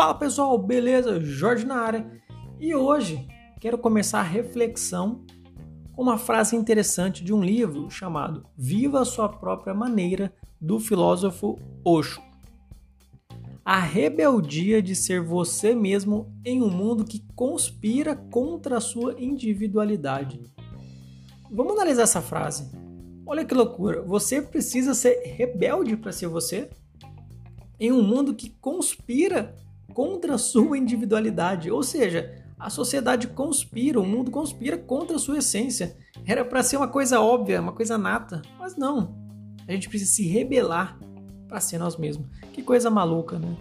Fala pessoal, beleza? Jorge na área. E hoje quero começar a reflexão com uma frase interessante de um livro chamado Viva a Sua Própria Maneira, do filósofo Osho. A rebeldia de ser você mesmo em um mundo que conspira contra a sua individualidade. Vamos analisar essa frase. Olha que loucura! Você precisa ser rebelde para ser você? Em um mundo que conspira contra a sua individualidade, ou seja, a sociedade conspira, o mundo conspira contra a sua essência. Era para ser uma coisa óbvia, uma coisa nata, mas não. A gente precisa se rebelar para ser nós mesmos. Que coisa maluca, né?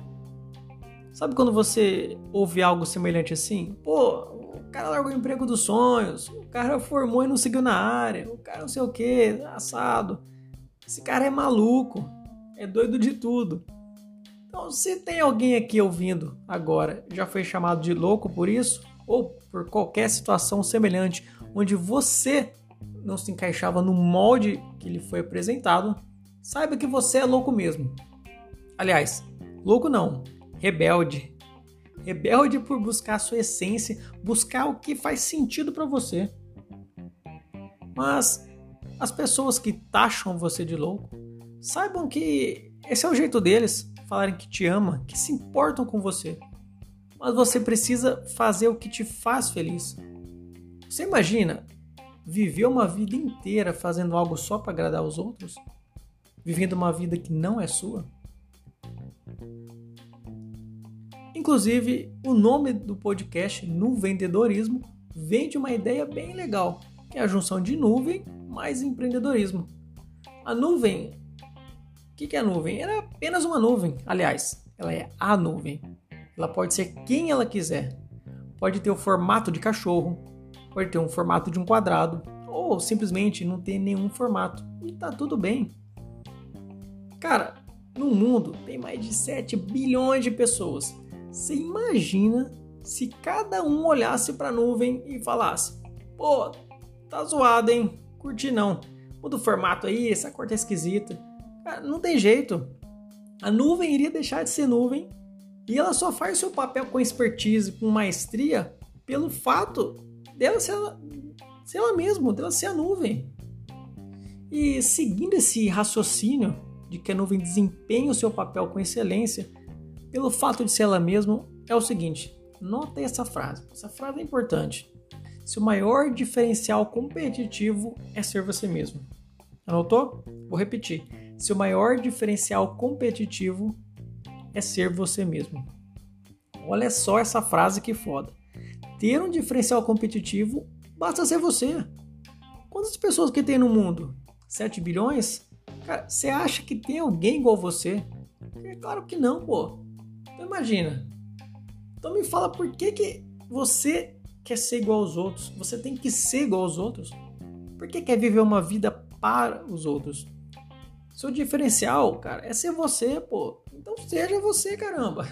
Sabe quando você ouve algo semelhante assim? Pô, o cara largou o emprego dos sonhos, o cara formou e não seguiu na área, o cara não sei o que, assado. Esse cara é maluco, é doido de tudo. Então, se tem alguém aqui ouvindo agora, já foi chamado de louco por isso, ou por qualquer situação semelhante, onde você não se encaixava no molde que lhe foi apresentado, saiba que você é louco mesmo. Aliás, louco não, rebelde. Rebelde por buscar a sua essência, buscar o que faz sentido para você. Mas as pessoas que taxam você de louco, saibam que esse é o jeito deles falarem que te ama, que se importam com você. Mas você precisa fazer o que te faz feliz. Você imagina viver uma vida inteira fazendo algo só para agradar os outros? Vivendo uma vida que não é sua? Inclusive, o nome do podcast No Vendedorismo vem de uma ideia bem legal, que é a junção de nuvem mais empreendedorismo. A nuvem que, que é a nuvem? Ela é apenas uma nuvem. Aliás, ela é a nuvem. Ela pode ser quem ela quiser. Pode ter o formato de cachorro, pode ter um formato de um quadrado, ou simplesmente não ter nenhum formato. E tá tudo bem. Cara, no mundo tem mais de 7 bilhões de pessoas. Você imagina se cada um olhasse para a nuvem e falasse: pô, tá zoado, hein? Curti não. Muda o formato aí, essa cor tá esquisita. Cara, não tem jeito. A nuvem iria deixar de ser nuvem e ela só faz seu papel com expertise, com maestria, pelo fato dela ser, ser ela mesma, dela ser a nuvem. E seguindo esse raciocínio de que a nuvem desempenha o seu papel com excelência, pelo fato de ser ela mesma, é o seguinte: nota essa frase. Essa frase é importante. Seu maior diferencial competitivo é ser você mesmo. Anotou? Vou repetir. Seu maior diferencial competitivo é ser você mesmo. Olha só essa frase que foda. Ter um diferencial competitivo basta ser você. Quantas pessoas que tem no mundo? 7 bilhões? Cara, você acha que tem alguém igual você? É claro que não, pô. Então imagina. Então me fala por que, que você quer ser igual aos outros? Você tem que ser igual aos outros? Por que quer viver uma vida para os outros? Seu diferencial, cara, é ser você, pô. Então seja você, caramba.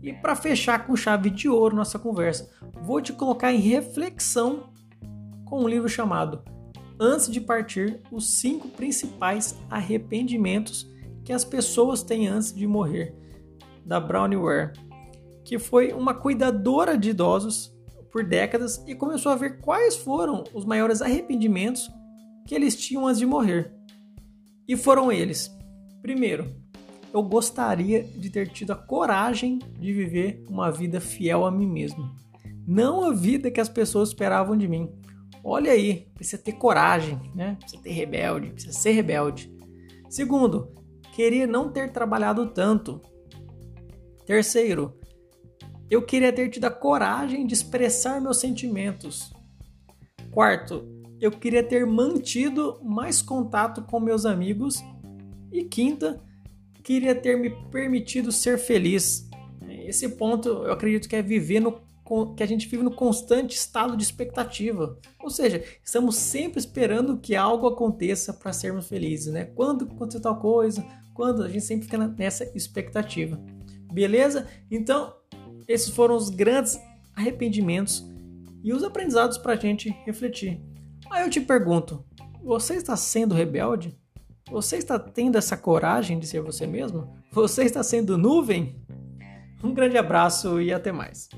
E para fechar com chave de ouro nossa conversa, vou te colocar em reflexão com um livro chamado Antes de Partir: Os cinco principais arrependimentos que as pessoas têm antes de morrer, da Brownie Ware, que foi uma cuidadora de idosos por décadas e começou a ver quais foram os maiores arrependimentos que eles tinham antes de morrer. E foram eles: primeiro, eu gostaria de ter tido a coragem de viver uma vida fiel a mim mesmo, não a vida que as pessoas esperavam de mim. Olha aí, precisa ter coragem, né? Precisa ter rebelde, precisa ser rebelde. Segundo, queria não ter trabalhado tanto. Terceiro, eu queria ter tido a coragem de expressar meus sentimentos. Quarto, eu queria ter mantido mais contato com meus amigos. E quinta, queria ter me permitido ser feliz. Esse ponto eu acredito que é viver no que a gente vive no constante estado de expectativa. Ou seja, estamos sempre esperando que algo aconteça para sermos felizes, né? Quando acontecer tal coisa, quando a gente sempre fica nessa expectativa. Beleza? Então, esses foram os grandes arrependimentos e os aprendizados para a gente refletir. Aí eu te pergunto: você está sendo rebelde? Você está tendo essa coragem de ser você mesmo? Você está sendo nuvem? Um grande abraço e até mais.